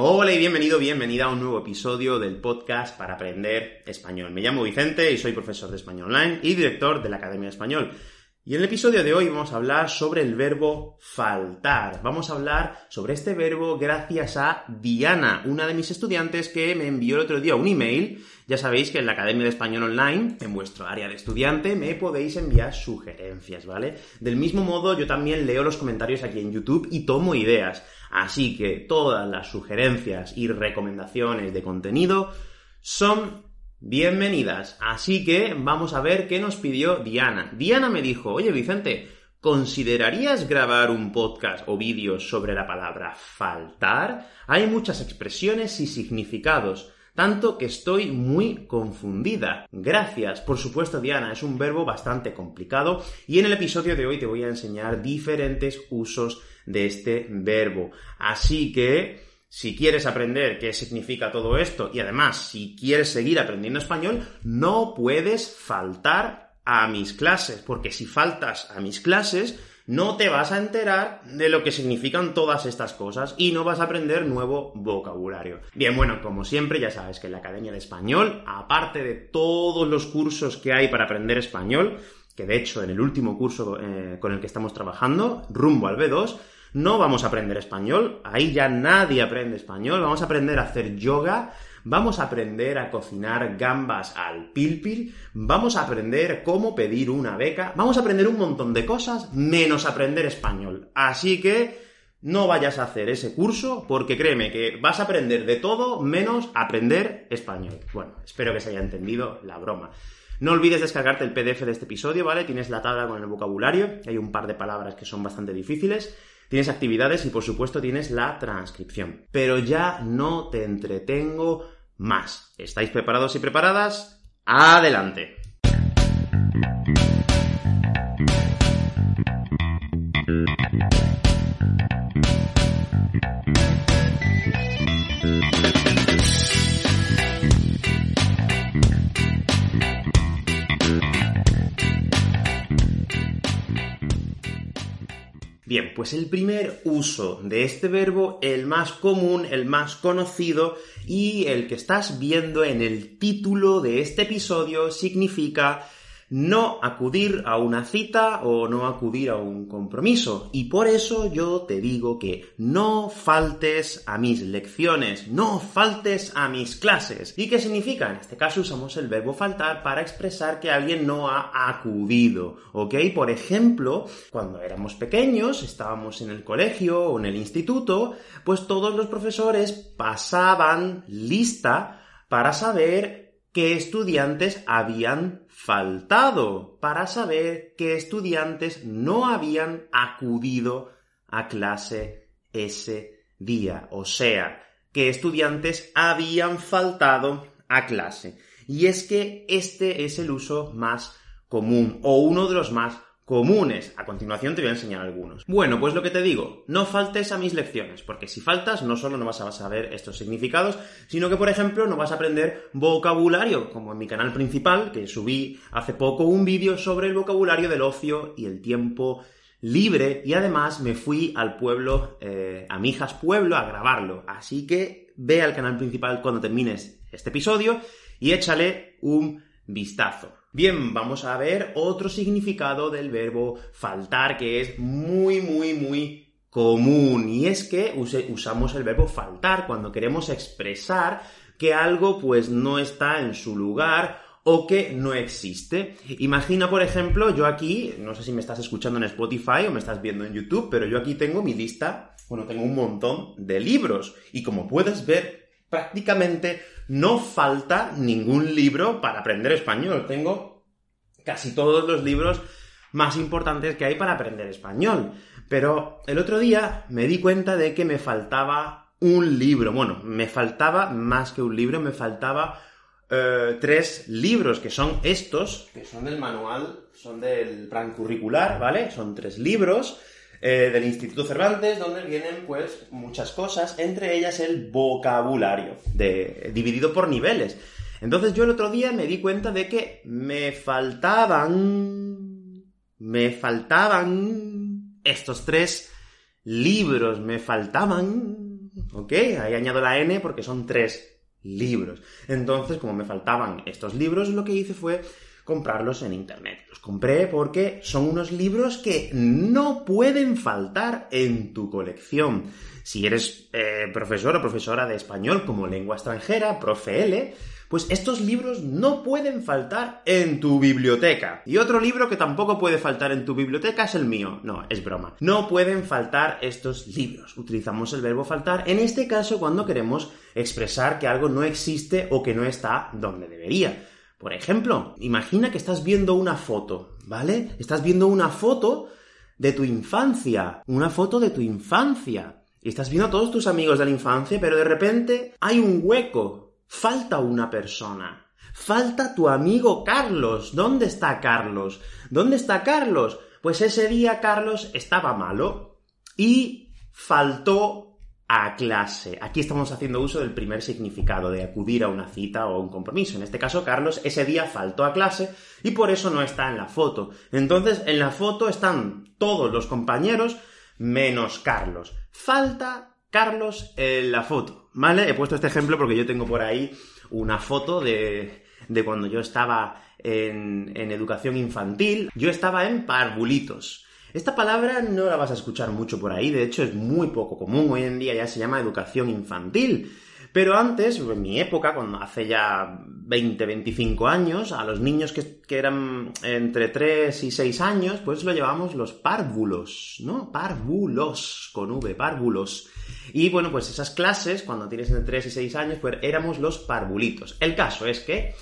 Hola y bienvenido, bienvenida a un nuevo episodio del podcast para aprender español. Me llamo Vicente y soy profesor de español online y director de la Academia de Español. Y en el episodio de hoy vamos a hablar sobre el verbo faltar. Vamos a hablar sobre este verbo gracias a Diana, una de mis estudiantes que me envió el otro día un email. Ya sabéis que en la Academia de Español Online, en vuestro área de estudiante, me podéis enviar sugerencias, ¿vale? Del mismo modo, yo también leo los comentarios aquí en YouTube y tomo ideas. Así que todas las sugerencias y recomendaciones de contenido son bienvenidas. Así que vamos a ver qué nos pidió Diana. Diana me dijo, oye Vicente, ¿considerarías grabar un podcast o vídeo sobre la palabra faltar? Hay muchas expresiones y significados tanto que estoy muy confundida. Gracias, por supuesto, Diana, es un verbo bastante complicado y en el episodio de hoy te voy a enseñar diferentes usos de este verbo. Así que si quieres aprender qué significa todo esto y además si quieres seguir aprendiendo español, no puedes faltar a mis clases, porque si faltas a mis clases, no te vas a enterar de lo que significan todas estas cosas y no vas a aprender nuevo vocabulario. Bien, bueno, como siempre, ya sabes que en la Academia de Español, aparte de todos los cursos que hay para aprender español, que de hecho en el último curso eh, con el que estamos trabajando, rumbo al B2, no vamos a aprender español, ahí ya nadie aprende español, vamos a aprender a hacer yoga, vamos a aprender a cocinar gambas al pilpil, vamos a aprender cómo pedir una beca, vamos a aprender un montón de cosas menos aprender español. Así que no vayas a hacer ese curso porque créeme que vas a aprender de todo menos aprender español. Bueno, espero que se haya entendido la broma. No olvides descargarte el PDF de este episodio, ¿vale? Tienes la tabla con el vocabulario, hay un par de palabras que son bastante difíciles. Tienes actividades y por supuesto tienes la transcripción. Pero ya no te entretengo más. ¿Estáis preparados y preparadas? ¡Adelante! Bien, pues el primer uso de este verbo, el más común, el más conocido y el que estás viendo en el título de este episodio significa no acudir a una cita o no acudir a un compromiso. Y por eso yo te digo que no faltes a mis lecciones, no faltes a mis clases. ¿Y qué significa? En este caso usamos el verbo faltar para expresar que alguien no ha acudido, ¿ok? Por ejemplo, cuando éramos pequeños, estábamos en el colegio o en el instituto, pues todos los profesores pasaban lista para saber qué estudiantes habían faltado para saber qué estudiantes no habían acudido a clase ese día. O sea, qué estudiantes habían faltado a clase. Y es que este es el uso más común o uno de los más comunes. A continuación te voy a enseñar algunos. Bueno, pues lo que te digo, no faltes a mis lecciones, porque si faltas no solo no vas a saber estos significados, sino que por ejemplo no vas a aprender vocabulario, como en mi canal principal, que subí hace poco un vídeo sobre el vocabulario del ocio y el tiempo libre y además me fui al pueblo, eh, a mi hijas pueblo, a grabarlo. Así que ve al canal principal cuando termines este episodio y échale un vistazo. Bien, vamos a ver otro significado del verbo faltar que es muy, muy, muy común y es que usamos el verbo faltar cuando queremos expresar que algo pues no está en su lugar o que no existe. Imagina, por ejemplo, yo aquí, no sé si me estás escuchando en Spotify o me estás viendo en YouTube, pero yo aquí tengo mi lista, bueno, tengo un montón de libros y como puedes ver, prácticamente no falta ningún libro para aprender español. Tengo casi todos los libros más importantes que hay para aprender español. Pero el otro día me di cuenta de que me faltaba un libro. Bueno, me faltaba más que un libro, me faltaba eh, tres libros, que son estos, que son del manual, son del plan curricular, ¿vale? Son tres libros eh, del Instituto Cervantes, donde vienen pues muchas cosas, entre ellas el vocabulario, de, dividido por niveles. Entonces yo el otro día me di cuenta de que me faltaban, me faltaban estos tres libros, me faltaban ¿ok? Ahí añado la N porque son tres libros. Entonces, como me faltaban estos libros, lo que hice fue comprarlos en internet. Los compré porque son unos libros que no pueden faltar en tu colección. Si eres eh, profesor o profesora de español como lengua extranjera, profe L, pues estos libros no pueden faltar en tu biblioteca. Y otro libro que tampoco puede faltar en tu biblioteca es el mío. No, es broma. No pueden faltar estos libros. Utilizamos el verbo faltar en este caso cuando queremos expresar que algo no existe o que no está donde debería. Por ejemplo, imagina que estás viendo una foto, ¿vale? Estás viendo una foto de tu infancia, una foto de tu infancia. Y estás viendo a todos tus amigos de la infancia, pero de repente hay un hueco Falta una persona. Falta tu amigo Carlos. ¿Dónde está Carlos? ¿Dónde está Carlos? Pues ese día Carlos estaba malo y faltó a clase. Aquí estamos haciendo uso del primer significado de acudir a una cita o un compromiso. En este caso, Carlos ese día faltó a clase y por eso no está en la foto. Entonces, en la foto están todos los compañeros menos Carlos. Falta Carlos en la foto, ¿vale? He puesto este ejemplo porque yo tengo por ahí una foto de, de cuando yo estaba en, en educación infantil. Yo estaba en parvulitos. Esta palabra no la vas a escuchar mucho por ahí, de hecho es muy poco común, hoy en día ya se llama educación infantil. Pero antes, en mi época, cuando hace ya 20, 25 años, a los niños que, eran entre 3 y 6 años, pues lo llevamos los párvulos, ¿no? Párvulos, con V, párvulos. Y bueno, pues esas clases, cuando tienes entre 3 y 6 años, pues éramos los parvulitos. El caso es que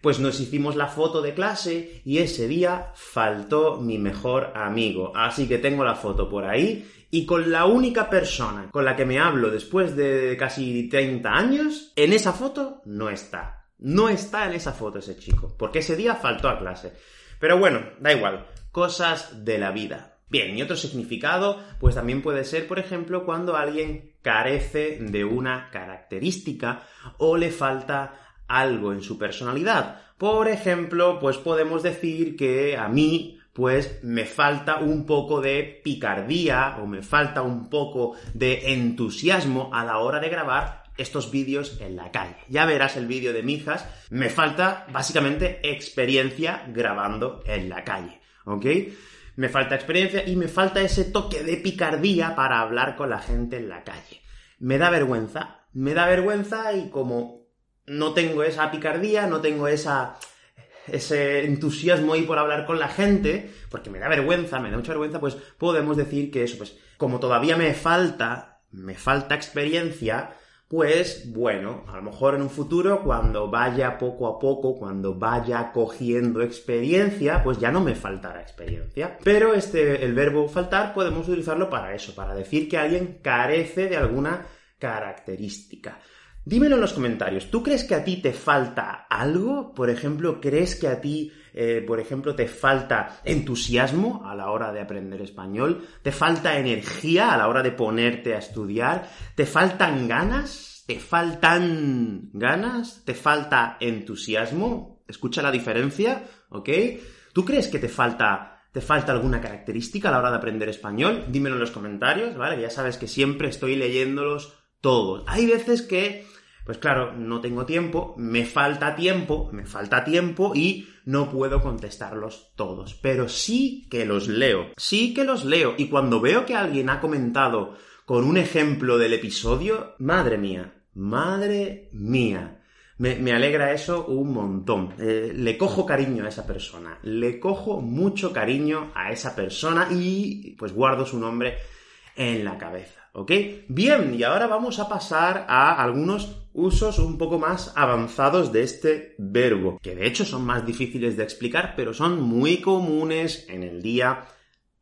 pues nos hicimos la foto de clase y ese día faltó mi mejor amigo. Así que tengo la foto por ahí y con la única persona con la que me hablo después de casi 30 años, en esa foto no está. No está en esa foto ese chico, porque ese día faltó a clase. Pero bueno, da igual, cosas de la vida. Bien, y otro significado, pues también puede ser, por ejemplo, cuando alguien carece de una característica o le falta algo en su personalidad. Por ejemplo, pues podemos decir que a mí pues me falta un poco de picardía o me falta un poco de entusiasmo a la hora de grabar estos vídeos en la calle. Ya verás el vídeo de Mijas, me falta básicamente experiencia grabando en la calle, ¿ok? Me falta experiencia y me falta ese toque de picardía para hablar con la gente en la calle. Me da vergüenza, me da vergüenza y como no tengo esa picardía, no tengo esa ese entusiasmo ahí por hablar con la gente, porque me da vergüenza, me da mucha vergüenza, pues podemos decir que eso, pues como todavía me falta, me falta experiencia, pues bueno, a lo mejor en un futuro, cuando vaya poco a poco, cuando vaya cogiendo experiencia, pues ya no me faltará experiencia. Pero este, el verbo faltar podemos utilizarlo para eso, para decir que alguien carece de alguna característica. Dímelo en los comentarios. ¿Tú crees que a ti te falta algo? Por ejemplo, ¿crees que a ti, eh, por ejemplo, te falta entusiasmo a la hora de aprender español? ¿Te falta energía a la hora de ponerte a estudiar? ¿Te faltan ganas? ¿Te faltan ganas? ¿Te falta entusiasmo? Escucha la diferencia, ¿ok? ¿Tú crees que te falta ¿Te falta alguna característica a la hora de aprender español? Dímelo en los comentarios, ¿vale? Ya sabes que siempre estoy leyéndolos todos. Hay veces que pues claro, no tengo tiempo, me falta tiempo, me falta tiempo y no puedo contestarlos todos. Pero sí que los leo, sí que los leo. Y cuando veo que alguien ha comentado con un ejemplo del episodio, madre mía, madre mía. Me, alegra eso un montón. Eh, le cojo cariño a esa persona. Le cojo mucho cariño a esa persona y pues guardo su nombre en la cabeza. ¿Ok? Bien, y ahora vamos a pasar a algunos usos un poco más avanzados de este verbo, que de hecho son más difíciles de explicar, pero son muy comunes en el día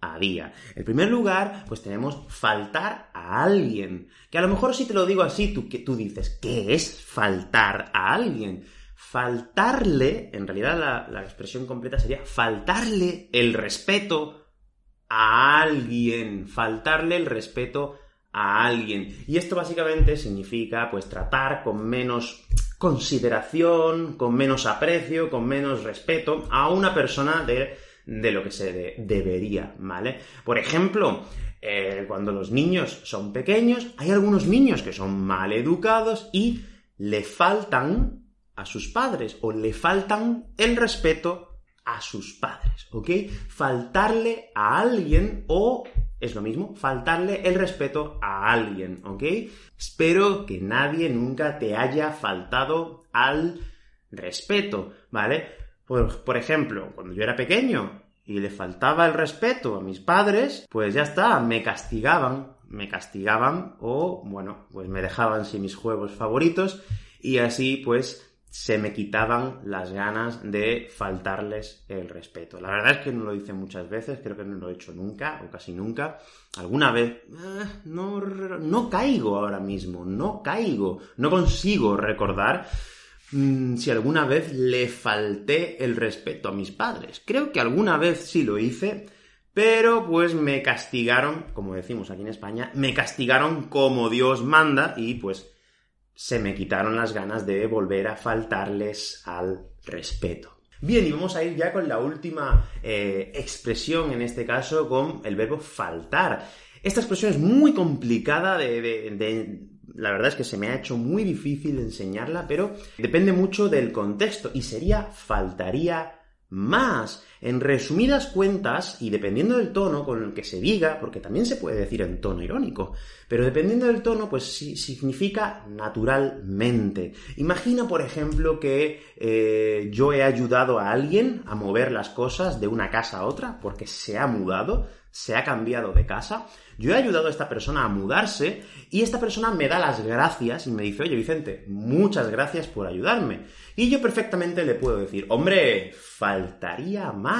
a día. En primer lugar, pues tenemos faltar a alguien, que a lo mejor si te lo digo así, tú, que tú dices, ¿qué es faltar a alguien? Faltarle, en realidad la, la expresión completa sería faltarle el respeto a alguien, faltarle el respeto a alguien. Y esto básicamente significa pues tratar con menos consideración, con menos aprecio, con menos respeto a una persona de, de lo que se debería, ¿vale? Por ejemplo, eh, cuando los niños son pequeños, hay algunos niños que son mal educados y le faltan a sus padres o le faltan el respeto a sus padres, ¿ok? Faltarle a alguien o es lo mismo, faltarle el respeto a alguien, ¿ok? Espero que nadie nunca te haya faltado al respeto, ¿vale? Por, por ejemplo, cuando yo era pequeño y le faltaba el respeto a mis padres, pues ya está, me castigaban, me castigaban o, bueno, pues me dejaban sin mis juegos favoritos y así pues se me quitaban las ganas de faltarles el respeto. La verdad es que no lo hice muchas veces, creo que no lo he hecho nunca o casi nunca. Alguna vez eh, no, no caigo ahora mismo, no caigo, no consigo recordar mm, si alguna vez le falté el respeto a mis padres. Creo que alguna vez sí lo hice, pero pues me castigaron, como decimos aquí en España, me castigaron como Dios manda y pues se me quitaron las ganas de volver a faltarles al respeto. Bien, y vamos a ir ya con la última eh, expresión, en este caso con el verbo faltar. Esta expresión es muy complicada de, La verdad es que se me ha hecho muy difícil enseñarla, pero depende mucho del contexto y sería faltaría más. En resumidas cuentas, y dependiendo del tono con el que se diga, porque también se puede decir en tono irónico, pero dependiendo del tono, pues significa naturalmente. Imagina, por ejemplo, que eh, yo he ayudado a alguien a mover las cosas de una casa a otra, porque se ha mudado, se ha cambiado de casa. Yo he ayudado a esta persona a mudarse y esta persona me da las gracias y me dice, oye Vicente, muchas gracias por ayudarme. Y yo perfectamente le puedo decir, hombre, faltaría más.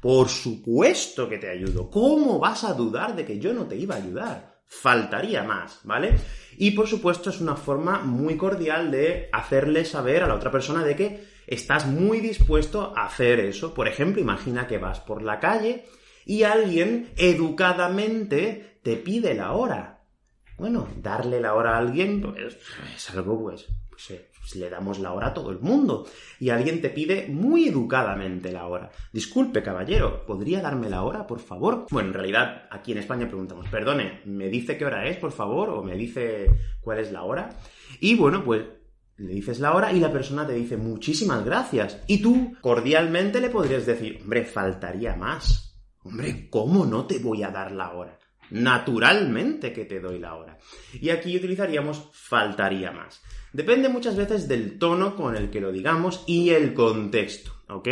Por supuesto que te ayudo. ¿Cómo vas a dudar de que yo no te iba a ayudar? Faltaría más, ¿vale? Y por supuesto es una forma muy cordial de hacerle saber a la otra persona de que estás muy dispuesto a hacer eso. Por ejemplo, imagina que vas por la calle y alguien educadamente te pide la hora. Bueno, darle la hora a alguien pues, es algo, pues, pues, eh, pues, le damos la hora a todo el mundo. Y alguien te pide muy educadamente la hora. Disculpe, caballero, ¿podría darme la hora, por favor? Bueno, en realidad, aquí en España preguntamos, perdone, ¿me dice qué hora es, por favor? ¿O me dice cuál es la hora? Y bueno, pues le dices la hora y la persona te dice muchísimas gracias. Y tú, cordialmente, le podrías decir, hombre, faltaría más. Hombre, ¿cómo no te voy a dar la hora? Naturalmente que te doy la hora. Y aquí utilizaríamos faltaría más. Depende muchas veces del tono con el que lo digamos y el contexto, ¿ok?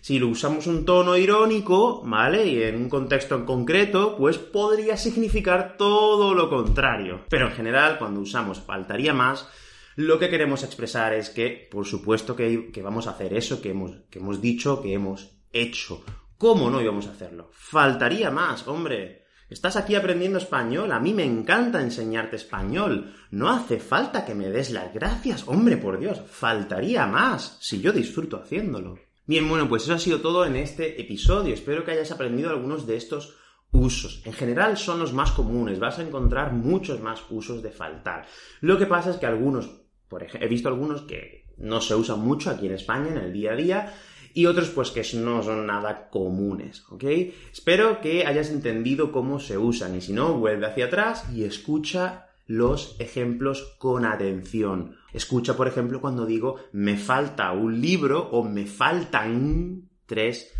Si lo usamos un tono irónico, ¿vale? Y en un contexto en concreto, pues podría significar todo lo contrario. Pero en general, cuando usamos faltaría más, lo que queremos expresar es que, por supuesto que, vamos a hacer eso que hemos, que hemos dicho, que hemos hecho. ¿Cómo no íbamos a hacerlo? Faltaría más, hombre. Estás aquí aprendiendo español, a mí me encanta enseñarte español. No hace falta que me des las gracias, hombre, por Dios. Faltaría más, si yo disfruto haciéndolo. Bien, bueno, pues eso ha sido todo en este episodio. Espero que hayas aprendido algunos de estos usos. En general son los más comunes, vas a encontrar muchos más usos de faltar. Lo que pasa es que algunos, por ejemplo, he visto algunos que no se usan mucho aquí en España en el día a día y otros pues que no son nada comunes, ¿ok? Espero que hayas entendido cómo se usan y si no, vuelve hacia atrás y escucha los ejemplos con atención. Escucha, por ejemplo, cuando digo me falta un libro o me faltan tres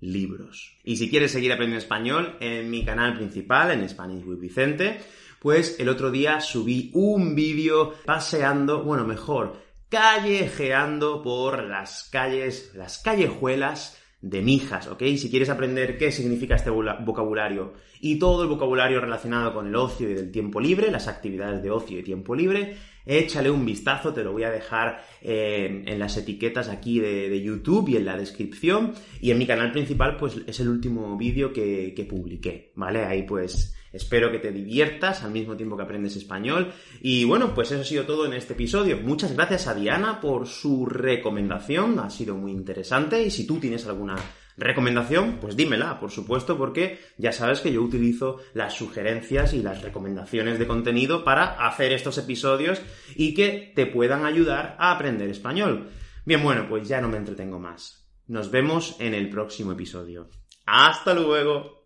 libros. Y si quieres seguir aprendiendo español en mi canal principal, en Spanish with Vicente, pues el otro día subí un vídeo paseando, bueno, mejor, callejeando por las calles, las callejuelas de Mijas, ¿ok? Si quieres aprender qué significa este vocabulario y todo el vocabulario relacionado con el ocio y del tiempo libre, las actividades de ocio y tiempo libre, échale un vistazo, te lo voy a dejar en, las etiquetas aquí de, YouTube y en la descripción. Y en mi canal principal, pues es el último vídeo que, que publiqué, ¿vale? Ahí pues Espero que te diviertas al mismo tiempo que aprendes español. Y bueno, pues eso ha sido todo en este episodio. Muchas gracias a Diana por su recomendación, ha sido muy interesante. Y si tú tienes alguna recomendación, pues dímela, por supuesto, porque ya sabes que yo utilizo las sugerencias y las recomendaciones de contenido para hacer estos episodios y que te puedan ayudar a aprender español. Bien, bueno, pues ya no me entretengo más. Nos vemos en el próximo episodio. ¡Hasta luego!